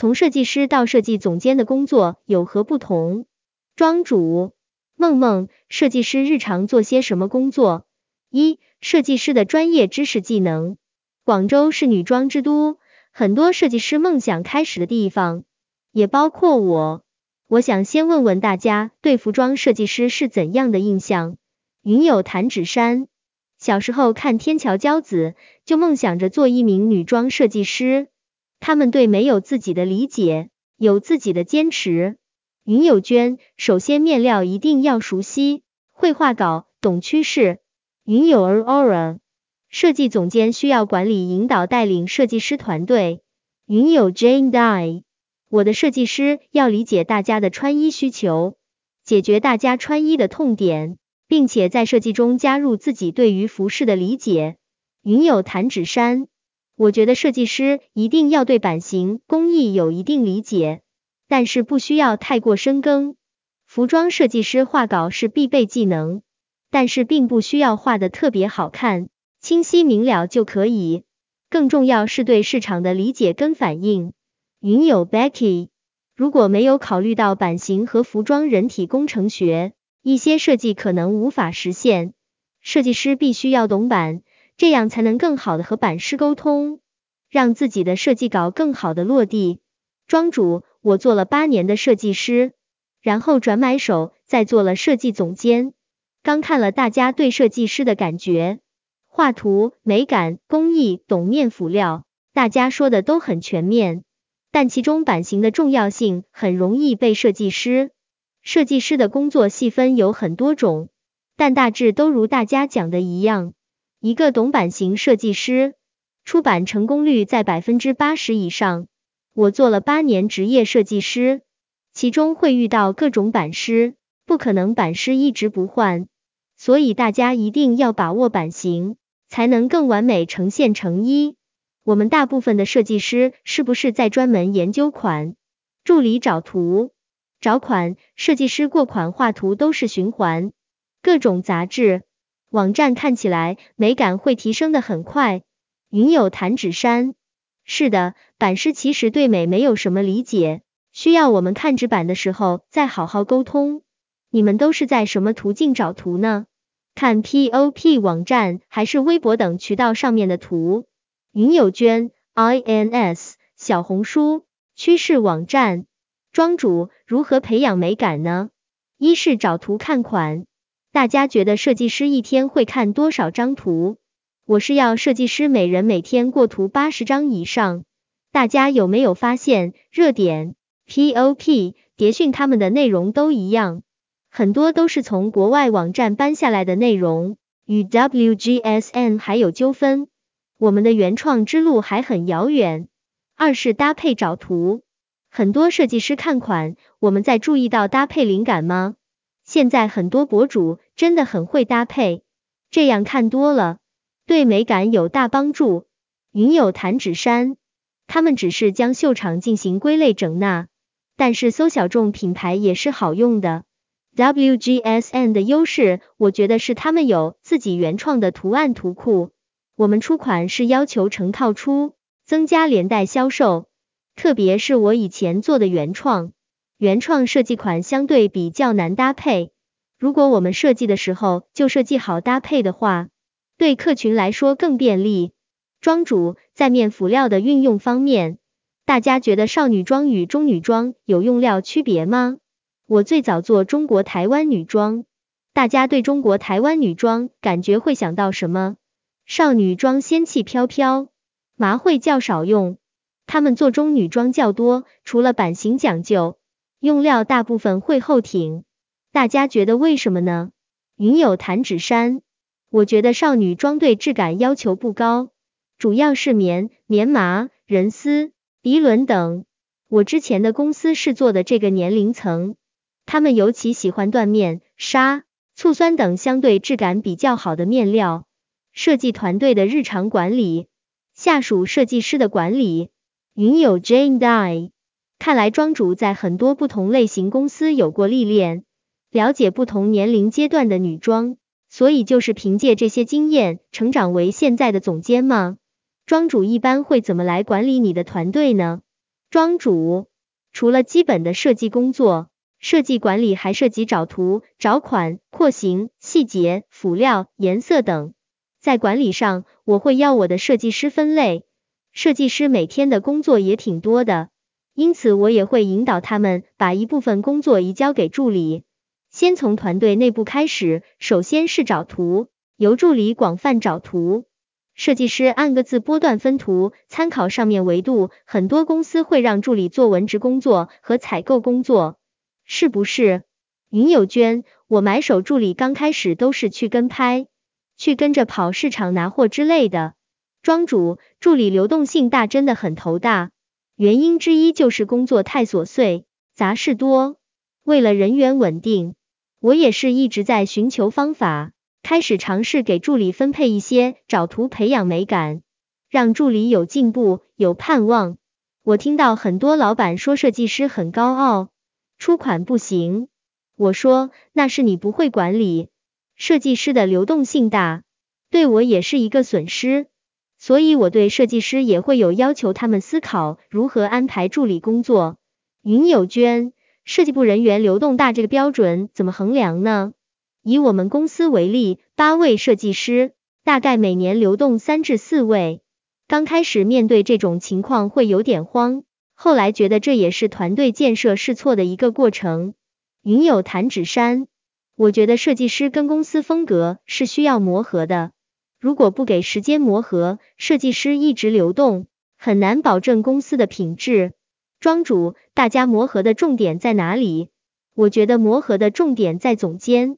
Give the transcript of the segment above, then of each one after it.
从设计师到设计总监的工作有何不同？庄主，梦梦，设计师日常做些什么工作？一、设计师的专业知识技能。广州是女装之都，很多设计师梦想开始的地方，也包括我。我想先问问大家，对服装设计师是怎样的印象？云有弹指山，小时候看天桥骄子，就梦想着做一名女装设计师。他们对美有自己的理解，有自己的坚持。云友娟，首先面料一定要熟悉，绘画稿，懂趋势。云友儿 Aura，设计总监需要管理、引导、带领设计师团队。云友 Jane Die。我的设计师要理解大家的穿衣需求，解决大家穿衣的痛点，并且在设计中加入自己对于服饰的理解。云有弹指山，我觉得设计师一定要对版型工艺有一定理解，但是不需要太过深耕。服装设计师画稿是必备技能，但是并不需要画的特别好看，清晰明了就可以。更重要是对市场的理解跟反应。云友 Becky，如果没有考虑到版型和服装人体工程学，一些设计可能无法实现。设计师必须要懂版，这样才能更好的和版师沟通，让自己的设计稿更好的落地。庄主，我做了八年的设计师，然后转买手，再做了设计总监。刚看了大家对设计师的感觉，画图、美感、工艺、懂面辅料，大家说的都很全面。但其中版型的重要性很容易被设计师。设计师的工作细分有很多种，但大致都如大家讲的一样，一个懂版型设计师，出版成功率在百分之八十以上。我做了八年职业设计师，其中会遇到各种版师，不可能版师一直不换，所以大家一定要把握版型，才能更完美呈现成衣。我们大部分的设计师是不是在专门研究款？助理找图、找款，设计师过款画图都是循环。各种杂志、网站看起来美感会提升的很快。云有弹指山，是的，版师其实对美没有什么理解，需要我们看纸板的时候再好好沟通。你们都是在什么途径找图呢？看 POP 网站还是微博等渠道上面的图？云有娟，ins 小红书趋势网站，庄主如何培养美感呢？一是找图看款，大家觉得设计师一天会看多少张图？我是要设计师每人每天过图八十张以上。大家有没有发现热点 POP 叠讯他们的内容都一样，很多都是从国外网站搬下来的内容，与 WGSN 还有纠纷。我们的原创之路还很遥远。二是搭配找图，很多设计师看款，我们在注意到搭配灵感吗？现在很多博主真的很会搭配，这样看多了，对美感有大帮助。云有弹指山，他们只是将秀场进行归类整纳，但是搜小众品牌也是好用的。WGSN 的优势，我觉得是他们有自己原创的图案图库。我们出款是要求成套出，增加连带销售。特别是我以前做的原创，原创设计款相对比较难搭配。如果我们设计的时候就设计好搭配的话，对客群来说更便利。庄主在面辅料的运用方面，大家觉得少女装与中女装有用料区别吗？我最早做中国台湾女装，大家对中国台湾女装感觉会想到什么？少女装仙气飘飘，麻会较少用，他们做中女装较多，除了版型讲究，用料大部分会后挺。大家觉得为什么呢？云有弹指山，我觉得少女装对质感要求不高，主要是棉、棉麻、人丝、涤纶等。我之前的公司是做的这个年龄层，他们尤其喜欢缎面、纱、醋酸等相对质感比较好的面料。设计团队的日常管理，下属设计师的管理。云有 Jane Die，看来庄主在很多不同类型公司有过历练，了解不同年龄阶段的女装，所以就是凭借这些经验成长为现在的总监吗？庄主一般会怎么来管理你的团队呢？庄主，除了基本的设计工作，设计管理还涉及找图、找款、廓形、细节、辅料、颜色等。在管理上，我会要我的设计师分类。设计师每天的工作也挺多的，因此我也会引导他们把一部分工作移交给助理。先从团队内部开始，首先是找图，由助理广泛找图。设计师按个字波段分图，参考上面维度，很多公司会让助理做文职工作和采购工作，是不是？云友娟，我买手助理刚开始都是去跟拍，去跟着跑市场拿货之类的。庄主，助理流动性大，真的很头大。原因之一就是工作太琐碎，杂事多。为了人员稳定，我也是一直在寻求方法。开始尝试给助理分配一些找图，培养美感，让助理有进步、有盼望。我听到很多老板说设计师很高傲，出款不行。我说那是你不会管理，设计师的流动性大，对我也是一个损失。所以我对设计师也会有要求，他们思考如何安排助理工作。云有娟，设计部人员流动大这个标准怎么衡量呢？以我们公司为例，八位设计师，大概每年流动三至四位。刚开始面对这种情况会有点慌，后来觉得这也是团队建设试错的一个过程。云有弹指山，我觉得设计师跟公司风格是需要磨合的，如果不给时间磨合，设计师一直流动，很难保证公司的品质。庄主，大家磨合的重点在哪里？我觉得磨合的重点在总监。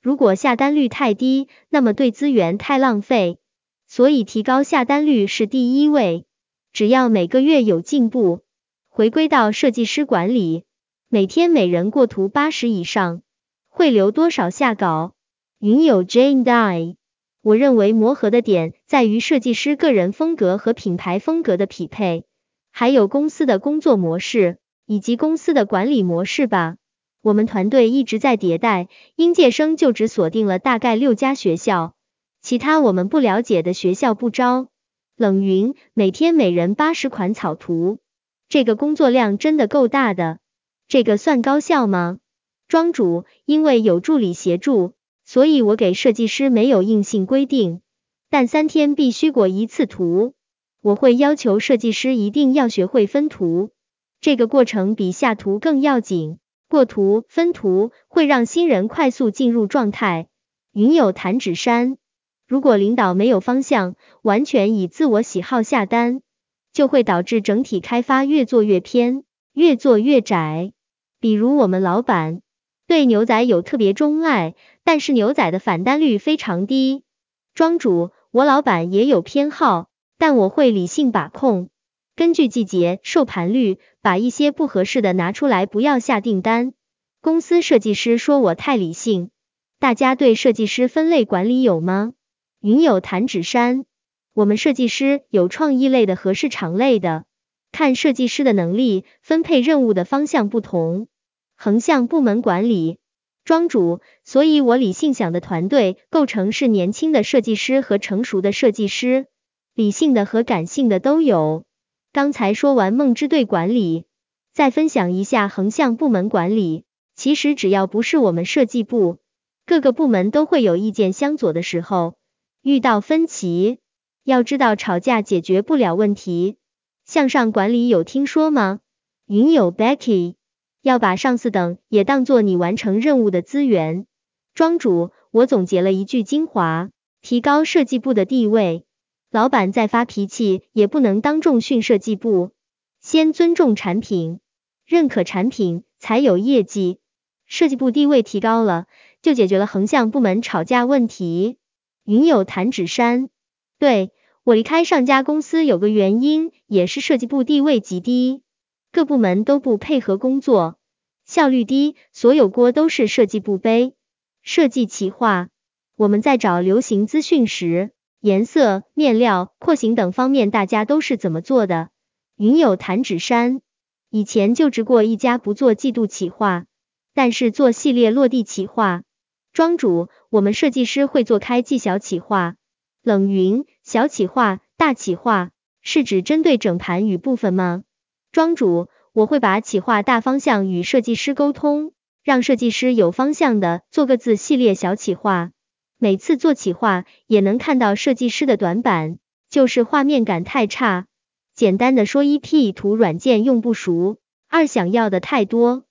如果下单率太低，那么对资源太浪费，所以提高下单率是第一位。只要每个月有进步，回归到设计师管理，每天每人过图八十以上，会留多少下稿？云有 Jane Die，我认为磨合的点在于设计师个人风格和品牌风格的匹配，还有公司的工作模式以及公司的管理模式吧。我们团队一直在迭代，应届生就只锁定了大概六家学校，其他我们不了解的学校不招。冷云每天每人八十款草图，这个工作量真的够大的，这个算高效吗？庄主，因为有助理协助，所以我给设计师没有硬性规定，但三天必须过一次图，我会要求设计师一定要学会分图，这个过程比下图更要紧。过图分图会让新人快速进入状态。云有弹指山，如果领导没有方向，完全以自我喜好下单，就会导致整体开发越做越偏，越做越窄。比如我们老板对牛仔有特别钟爱，但是牛仔的返单率非常低。庄主，我老板也有偏好，但我会理性把控。根据季节、售盘率，把一些不合适的拿出来，不要下订单。公司设计师说我太理性，大家对设计师分类管理有吗？云有弹指山，我们设计师有创意类的和市场类的，看设计师的能力，分配任务的方向不同。横向部门管理，庄主，所以我理性想的团队构成是年轻的设计师和成熟的设计师，理性的和感性的都有。刚才说完梦之队管理，再分享一下横向部门管理。其实只要不是我们设计部，各个部门都会有意见相左的时候，遇到分歧，要知道吵架解决不了问题。向上管理有听说吗？云有 Becky，要把上司等也当做你完成任务的资源。庄主，我总结了一句精华，提高设计部的地位。老板再发脾气，也不能当众训设计部，先尊重产品，认可产品，才有业绩。设计部地位提高了，就解决了横向部门吵架问题。云有弹指山，对我离开上家公司有个原因，也是设计部地位极低，各部门都不配合工作，效率低，所有锅都是设计部背。设计企划，我们在找流行资讯时。颜色、面料、廓形等方面，大家都是怎么做的？云有弹指山，以前就职过一家不做季度企划，但是做系列落地企划。庄主，我们设计师会做开季小企划。冷云，小企划、大企划是指针对整盘与部分吗？庄主，我会把企划大方向与设计师沟通，让设计师有方向的做个字系列小企划。每次做企划也能看到设计师的短板，就是画面感太差。简单的说，一 P 图软件用不熟，二想要的太多。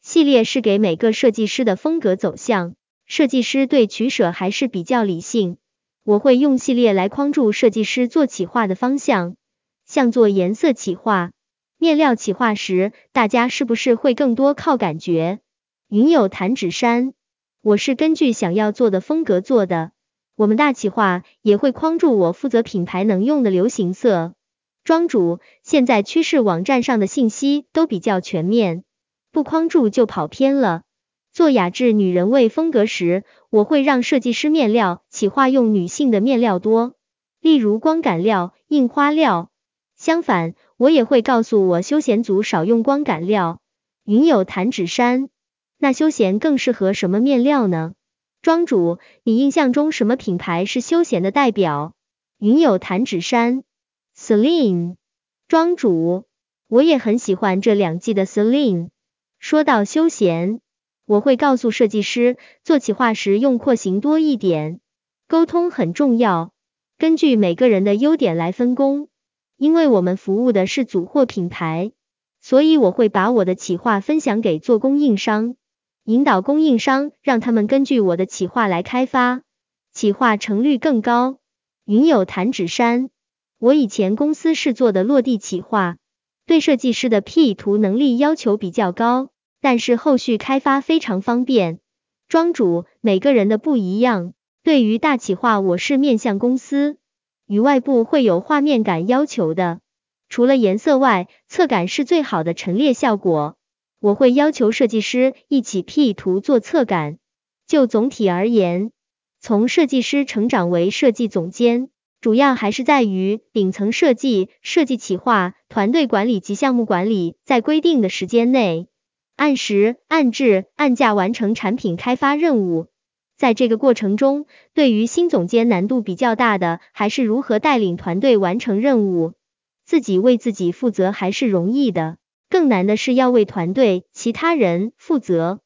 系列是给每个设计师的风格走向，设计师对取舍还是比较理性。我会用系列来框住设计师做企划的方向，像做颜色企划。面料企划时，大家是不是会更多靠感觉？云有弹指山，我是根据想要做的风格做的。我们大企划也会框住我负责品牌能用的流行色。庄主，现在趋势网站上的信息都比较全面，不框住就跑偏了。做雅致女人味风格时，我会让设计师面料企划用女性的面料多，例如光感料、印花料。相反，我也会告诉我休闲组少用光感料。云有弹指山，那休闲更适合什么面料呢？庄主，你印象中什么品牌是休闲的代表？云有弹指山，Celine。庄主，我也很喜欢这两季的 Celine。说到休闲，我会告诉设计师，做企划时用廓形多一点，沟通很重要，根据每个人的优点来分工。因为我们服务的是组货品牌，所以我会把我的企划分享给做供应商，引导供应商让他们根据我的企划来开发，企划成率更高。云有弹指山，我以前公司是做的落地企划，对设计师的 P 图能力要求比较高，但是后续开发非常方便。庄主，每个人的不一样，对于大企划我是面向公司。与外部会有画面感要求的，除了颜色外，侧感是最好的陈列效果。我会要求设计师一起 P 图做侧感。就总体而言，从设计师成长为设计总监，主要还是在于顶层设计、设计企划、团队管理及项目管理，在规定的时间内，按时、按质、按价完成产品开发任务。在这个过程中，对于新总监难度比较大的，还是如何带领团队完成任务。自己为自己负责还是容易的，更难的是要为团队其他人负责。